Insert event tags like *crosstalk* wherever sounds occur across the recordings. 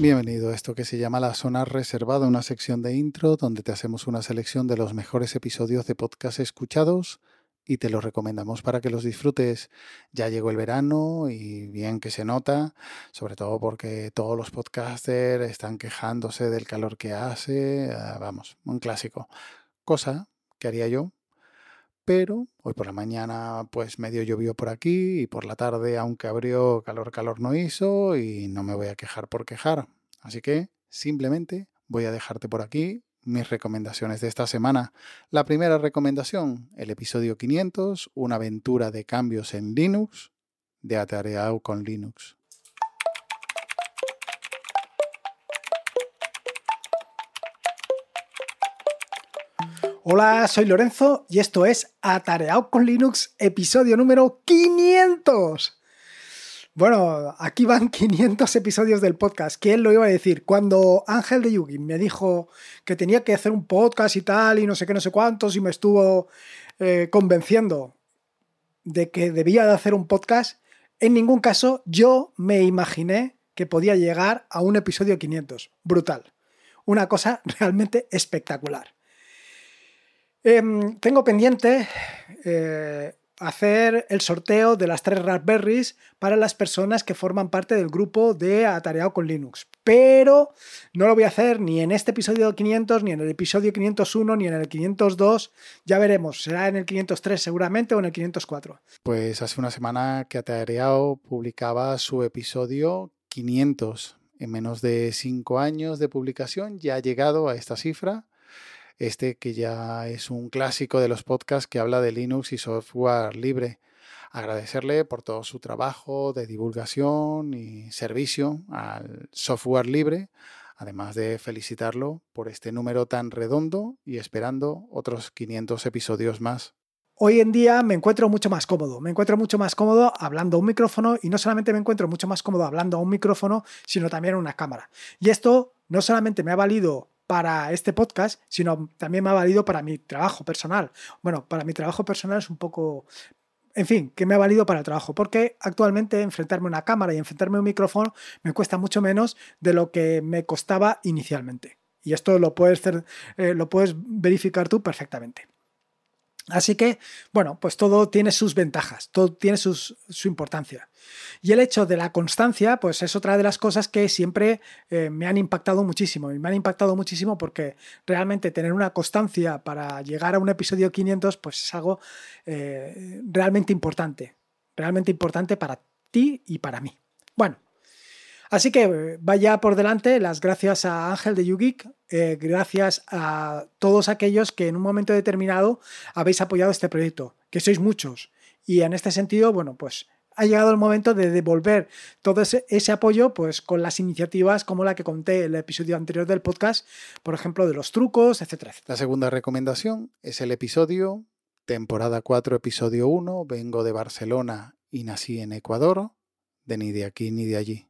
Bienvenido a esto que se llama La Zona Reservada, una sección de intro donde te hacemos una selección de los mejores episodios de podcast escuchados y te los recomendamos para que los disfrutes. Ya llegó el verano y bien que se nota, sobre todo porque todos los podcasters están quejándose del calor que hace. Ah, vamos, un clásico. Cosa que haría yo, pero hoy por la mañana pues medio llovió por aquí y por la tarde, aunque abrió calor, calor no hizo y no me voy a quejar por quejar. Así que simplemente voy a dejarte por aquí mis recomendaciones de esta semana. La primera recomendación, el episodio 500, una aventura de cambios en Linux, de Atareado con Linux. Hola, soy Lorenzo y esto es Atareado con Linux, episodio número 500. Bueno, aquí van *laughs* 500 episodios del podcast. ¿Quién lo iba a decir? Cuando Ángel de Yugi me dijo que tenía que hacer un podcast y tal, y no sé qué, no sé cuántos, y me estuvo eh, convenciendo de que debía de hacer un podcast, en ningún caso yo me imaginé que podía llegar a un episodio 500. Brutal. Una cosa *laughs* realmente espectacular. Em, tengo pendiente eh, hacer el sorteo de las tres Raspberries para las personas que forman parte del grupo de Atareado con Linux. Pero no lo voy a hacer ni en este episodio 500, ni en el episodio 501, ni en el 502. Ya veremos, será en el 503 seguramente o en el 504. Pues hace una semana que Atareado publicaba su episodio 500. En menos de cinco años de publicación ya ha llegado a esta cifra este que ya es un clásico de los podcasts que habla de Linux y software libre. Agradecerle por todo su trabajo de divulgación y servicio al software libre, además de felicitarlo por este número tan redondo y esperando otros 500 episodios más. Hoy en día me encuentro mucho más cómodo, me encuentro mucho más cómodo hablando a un micrófono y no solamente me encuentro mucho más cómodo hablando a un micrófono, sino también a una cámara. Y esto no solamente me ha valido para este podcast, sino también me ha valido para mi trabajo personal. Bueno, para mi trabajo personal es un poco... En fin, que me ha valido para el trabajo, porque actualmente enfrentarme a una cámara y enfrentarme a un micrófono me cuesta mucho menos de lo que me costaba inicialmente. Y esto lo puedes, eh, lo puedes verificar tú perfectamente. Así que, bueno, pues todo tiene sus ventajas, todo tiene su importancia. Y el hecho de la constancia, pues es otra de las cosas que siempre eh, me han impactado muchísimo. Y me han impactado muchísimo porque realmente tener una constancia para llegar a un episodio 500, pues es algo eh, realmente importante. Realmente importante para ti y para mí. Bueno, Así que eh, vaya por delante las gracias a Ángel de YouGeek, eh, gracias a todos aquellos que en un momento determinado habéis apoyado este proyecto, que sois muchos. Y en este sentido, bueno, pues ha llegado el momento de devolver todo ese, apoyo pues con las iniciativas como la que conté en el episodio anterior del podcast, por ejemplo, de los trucos, etcétera. La segunda recomendación es el episodio, temporada 4, episodio 1, vengo de Barcelona y nací en Ecuador, de ni de aquí ni de allí.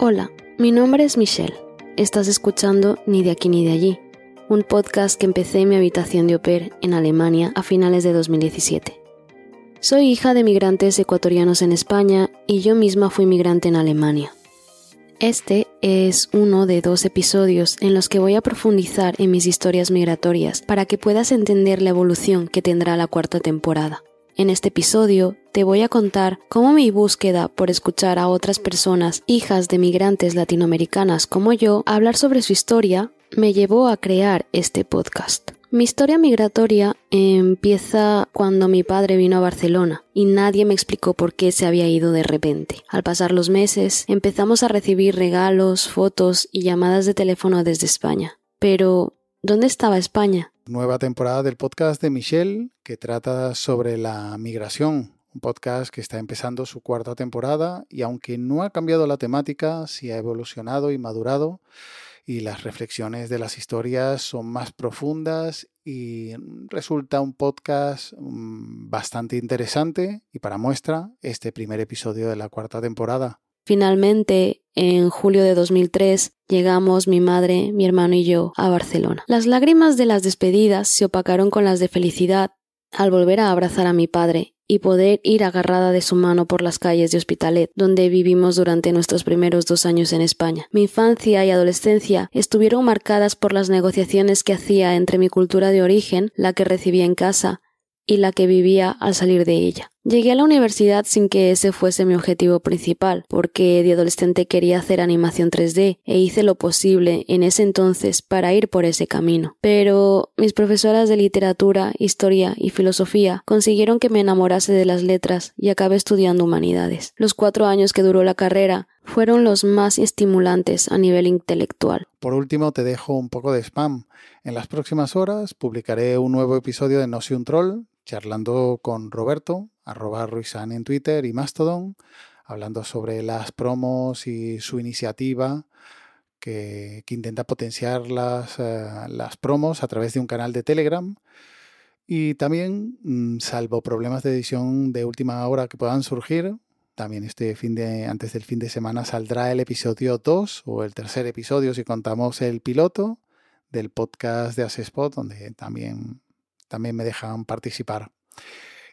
Hola, mi nombre es Michelle. Estás escuchando Ni de aquí ni de allí, un podcast que empecé en mi habitación de Oper en Alemania a finales de 2017. Soy hija de migrantes ecuatorianos en España y yo misma fui migrante en Alemania. Este es uno de dos episodios en los que voy a profundizar en mis historias migratorias para que puedas entender la evolución que tendrá la cuarta temporada. En este episodio te voy a contar cómo mi búsqueda por escuchar a otras personas, hijas de migrantes latinoamericanas como yo, hablar sobre su historia, me llevó a crear este podcast. Mi historia migratoria empieza cuando mi padre vino a Barcelona y nadie me explicó por qué se había ido de repente. Al pasar los meses empezamos a recibir regalos, fotos y llamadas de teléfono desde España. Pero, ¿dónde estaba España? Nueva temporada del podcast de Michelle que trata sobre la migración. Un podcast que está empezando su cuarta temporada y aunque no ha cambiado la temática, sí ha evolucionado y madurado y las reflexiones de las historias son más profundas y resulta un podcast mm, bastante interesante y para muestra este primer episodio de la cuarta temporada. Finalmente, en julio de 2003, llegamos mi madre, mi hermano y yo a Barcelona. Las lágrimas de las despedidas se opacaron con las de felicidad al volver a abrazar a mi padre y poder ir agarrada de su mano por las calles de Hospitalet, donde vivimos durante nuestros primeros dos años en España. Mi infancia y adolescencia estuvieron marcadas por las negociaciones que hacía entre mi cultura de origen, la que recibía en casa, y la que vivía al salir de ella. Llegué a la universidad sin que ese fuese mi objetivo principal, porque de adolescente quería hacer animación 3D e hice lo posible en ese entonces para ir por ese camino. Pero mis profesoras de literatura, historia y filosofía consiguieron que me enamorase de las letras y acabé estudiando humanidades. Los cuatro años que duró la carrera fueron los más estimulantes a nivel intelectual. Por último, te dejo un poco de spam. En las próximas horas publicaré un nuevo episodio de No soy un troll, charlando con Roberto, arroba Ruizan en Twitter y Mastodon, hablando sobre las promos y su iniciativa que, intenta potenciar las, eh, las, promos a través de un canal de Telegram. Y también, mm, salvo problemas de edición de última hora que puedan surgir, también este fin de, antes del fin de semana saldrá el episodio 2 o el tercer episodio si contamos el piloto del podcast de Asespot, donde también también me dejan participar.